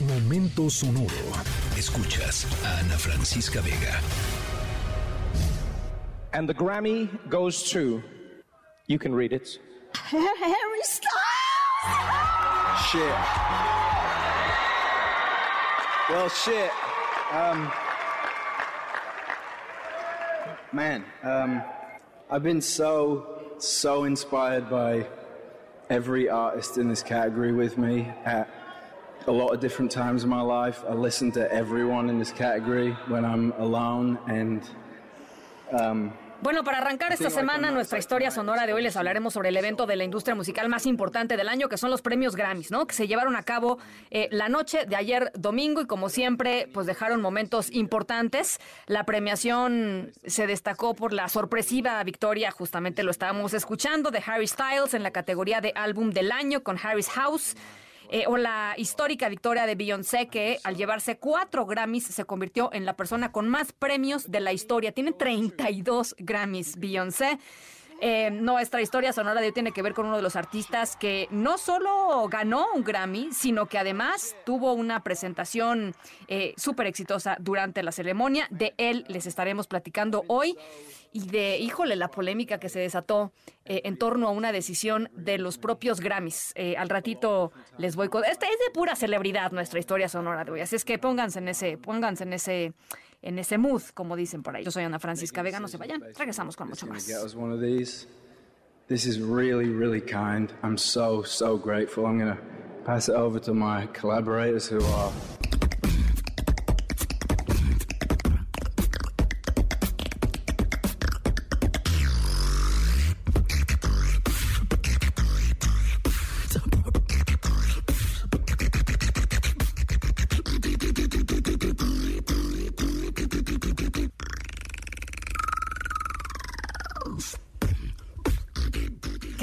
Momento sonoro. Escuchas a Ana Francisca Vega. And the Grammy goes to. You can read it. Harry Styles! Shit. Well, shit. Um, man, um, I've been so, so inspired by every artist in this category with me at a lot of different times in my life. I listen to everyone in this category when I'm alone and. Um, Bueno, para arrancar esta semana, nuestra historia sonora de hoy les hablaremos sobre el evento de la industria musical más importante del año, que son los premios Grammys, ¿no? Que se llevaron a cabo eh, la noche de ayer domingo y como siempre, pues dejaron momentos importantes. La premiación se destacó por la sorpresiva victoria, justamente lo estábamos escuchando, de Harry Styles en la categoría de álbum del año con Harry's House. Eh, o la histórica victoria de Beyoncé, que al llevarse cuatro Grammys se convirtió en la persona con más premios de la historia. Tiene 32 Grammys, Beyoncé. Eh, nuestra historia sonora de hoy tiene que ver con uno de los artistas que no solo ganó un Grammy, sino que además tuvo una presentación eh, súper exitosa durante la ceremonia. De él les estaremos platicando hoy y de, híjole, la polémica que se desató eh, en torno a una decisión de los propios Grammys. Eh, al ratito les voy con... Esta es de pura celebridad nuestra historia sonora de hoy, así es que pónganse en ese, pónganse en ese, en ese mood, como dicen por ahí. Yo soy Ana Francisca Vega, no se vayan, regresamos con mucho más. This is really, really kind. I'm so, so grateful. I'm going to pass it over to my collaborators who are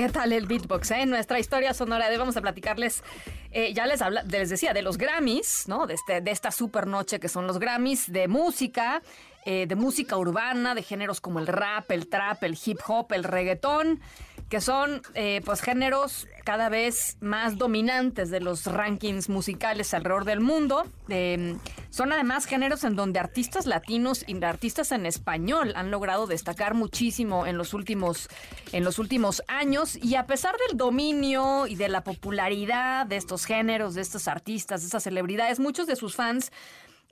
¿Qué tal el beatbox? Eh? Nuestra historia sonora de vamos a platicarles, eh, ya les, habla, les decía, de los Grammys, ¿no? De, este, de esta super noche que son los Grammys, de música, eh, de música urbana, de géneros como el rap, el trap, el hip hop, el reggaetón, que son eh, pues géneros cada vez más dominantes de los rankings musicales alrededor del mundo. Son además géneros en donde artistas latinos y artistas en español han logrado destacar muchísimo en los últimos, en los últimos años. Y a pesar del dominio y de la popularidad de estos géneros, de estos artistas, de estas celebridades, muchos de sus fans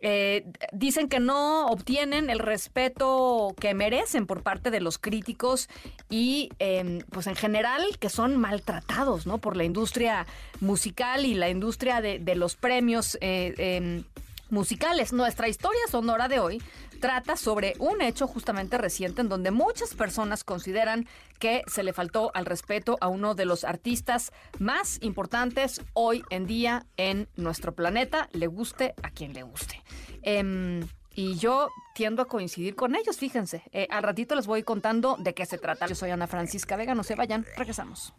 eh, dicen que no obtienen el respeto que merecen por parte de los críticos y em, pues en general que son maltratados ¿no? por la industria musical y la industria de, de los premios eh, em, musicales. Nuestra historia sonora de hoy trata sobre un hecho justamente reciente en donde muchas personas consideran que se le faltó al respeto a uno de los artistas más importantes hoy en día en nuestro planeta, le guste a quien le guste. Em, y yo tiendo a coincidir con ellos, fíjense. Eh, al ratito les voy contando de qué se trata. Yo soy Ana Francisca Vega, no se vayan, regresamos.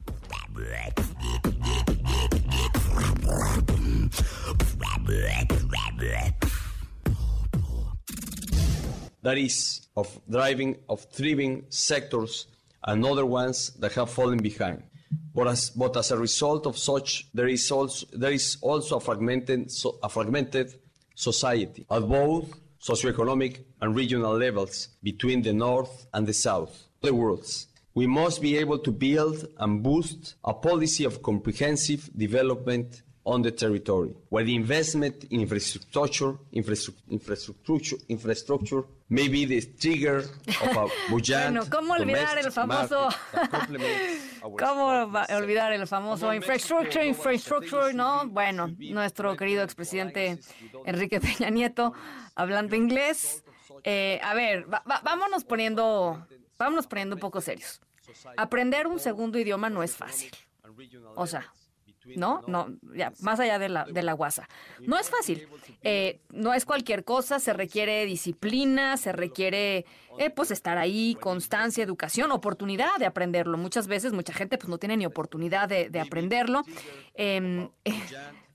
That is of driving of thriving sectors and other ones that have fallen behind. But as, but as a result of such, there is also, there is also a, fragmented, so, a fragmented society at both socioeconomic and regional levels between the North and the South, the worlds. We must be able to build and boost a policy of comprehensive development on the territory, where the investment in infrastructure, infrastructure, infrastructure may be the trigger of a bueno, ¿cómo olvidar el famoso ¿Cómo olvidar el famoso infrastructure, infrastructure, no? Bueno, nuestro querido expresidente Enrique Peña Nieto hablando inglés. Eh, a ver, va, va, vámonos poniendo, vámonos poniendo un poco serios. Aprender un segundo idioma no es fácil. O sea, ¿no? No, ya, más allá de la, de la guasa. No es fácil, eh, no es cualquier cosa, se requiere disciplina, se requiere, eh, pues, estar ahí, constancia, educación, oportunidad de aprenderlo. Muchas veces, mucha gente, pues, no tiene ni oportunidad de, de aprenderlo. Eh,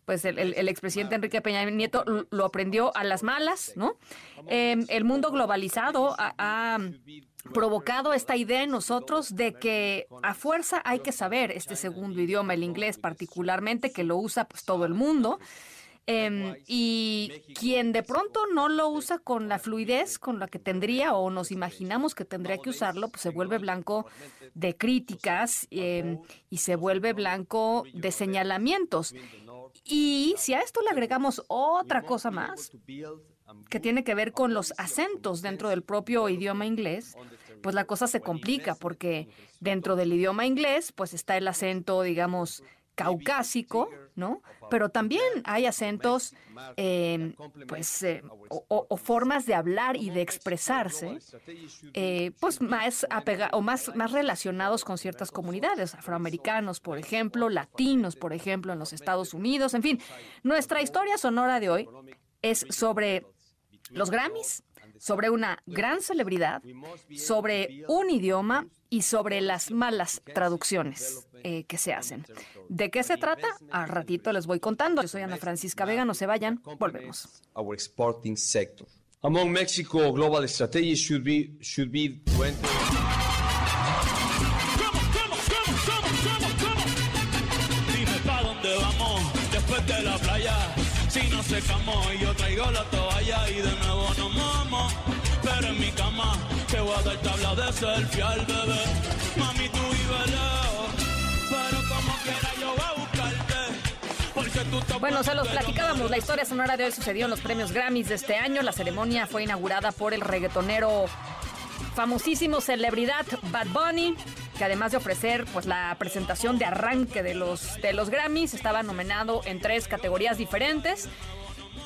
pues el, el, el, expresidente Enrique Peña Nieto lo aprendió a las malas, ¿no? Eh, el mundo globalizado ha, ha, provocado esta idea en nosotros de que a fuerza hay que saber este segundo idioma, el inglés particularmente, que lo usa pues todo el mundo. Em, y quien de pronto no lo usa con la fluidez con la que tendría o nos imaginamos que tendría que usarlo, pues se vuelve blanco de críticas em, y se vuelve blanco de señalamientos. Y si a esto le agregamos otra cosa más, que tiene que ver con los acentos dentro del propio idioma inglés, pues la cosa se complica porque dentro del idioma inglés pues está el acento, digamos, caucásico, ¿no? Pero también hay acentos, eh, pues, eh, o, formas de hablar y de expresarse, eh, pues más o más, más relacionados con ciertas comunidades, afroamericanos, por ejemplo, latinos, por ejemplo, en los Estados Unidos, en fin. Nuestra historia sonora de hoy es sobre los Grammys, sobre una gran celebridad, sobre un idioma y sobre las malas traducciones eh, que se hacen. ¿De qué se trata? A ratito les voy contando. Yo soy Ana Francisca Vega, no se vayan, volvemos. Our exporting sector. Among Mexico global strategy should be should be 20 Dime pa dónde vamos después de la secamos y yo traigo la toalla y de nuevo nos vamos. Pero en mi cama que voy a dar tabla de selfie al bebé. Mami tú vives lejos, pero como quiera yo voy a buscarte. Porque tú te Bueno, se los platicábamos. La historia sonora de hoy sucedió en los premios Grammys de este año. La ceremonia fue inaugurada por el reggaetonero famosísimo celebridad Bad Bunny, que además de ofrecer pues la presentación de arranque de los, de los Grammys, estaba nominado en tres categorías diferentes.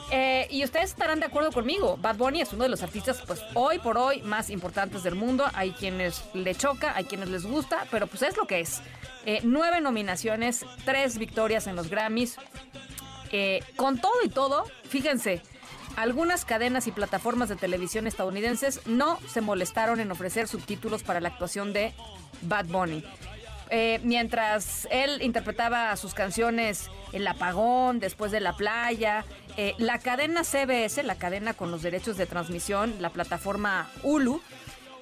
Eh, y ustedes estarán de acuerdo conmigo, Bad Bunny es uno de los artistas pues hoy por hoy más importantes del mundo. Hay quienes le choca, hay quienes les gusta, pero pues es lo que es. Eh, nueve nominaciones, tres victorias en los Grammys. Eh, con todo y todo, fíjense, algunas cadenas y plataformas de televisión estadounidenses no se molestaron en ofrecer subtítulos para la actuación de Bad Bunny. Eh, mientras él interpretaba sus canciones El apagón, Después de la playa, eh, la cadena CBS, la cadena con los derechos de transmisión, la plataforma Hulu,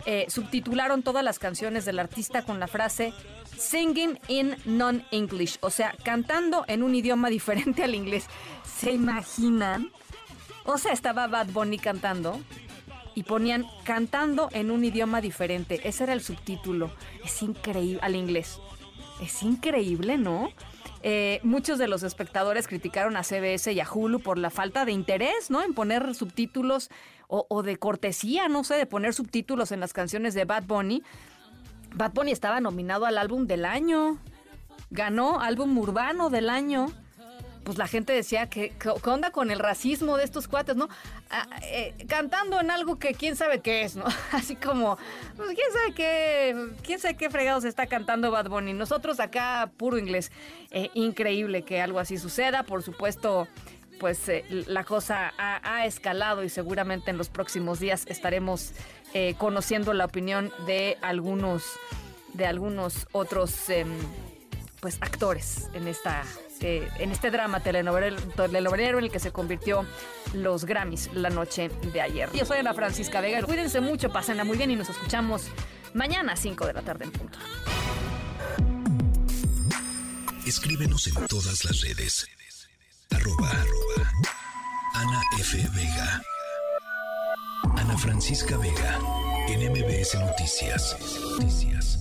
eh, subtitularon todas las canciones del artista con la frase Singing in non-English, o sea, cantando en un idioma diferente al inglés. ¿Se imaginan? O sea, estaba Bad Bunny cantando y ponían cantando en un idioma diferente. Ese era el subtítulo. Es increíble, al inglés. Es increíble, ¿no? Eh, muchos de los espectadores criticaron a CBS y a Hulu por la falta de interés, ¿no? En poner subtítulos o, o de cortesía, no sé, de poner subtítulos en las canciones de Bad Bunny. Bad Bunny estaba nominado al álbum del año. Ganó álbum urbano del año pues la gente decía que qué onda con el racismo de estos cuates, ¿no? Ah, eh, cantando en algo que quién sabe qué es, ¿no? Así como, pues quién sabe qué, quién sabe qué fregados está cantando Bad Bunny. Nosotros acá puro inglés. Eh, increíble que algo así suceda, por supuesto. Pues eh, la cosa ha, escalado y seguramente en los próximos días estaremos conociendo la opinión de algunos, de algunos otros em, pues actores en esta en este drama telenovelero, en el que se convirtió los Grammys la noche de ayer. Yo soy Ana Francisca Vega. Cuídense mucho, pásenla muy bien y nos escuchamos mañana a 5 de la tarde en punto. Escríbenos en todas las redes. Arroba, arroba Ana F. Vega. Ana Francisca Vega. En MBS Noticias. Noticias.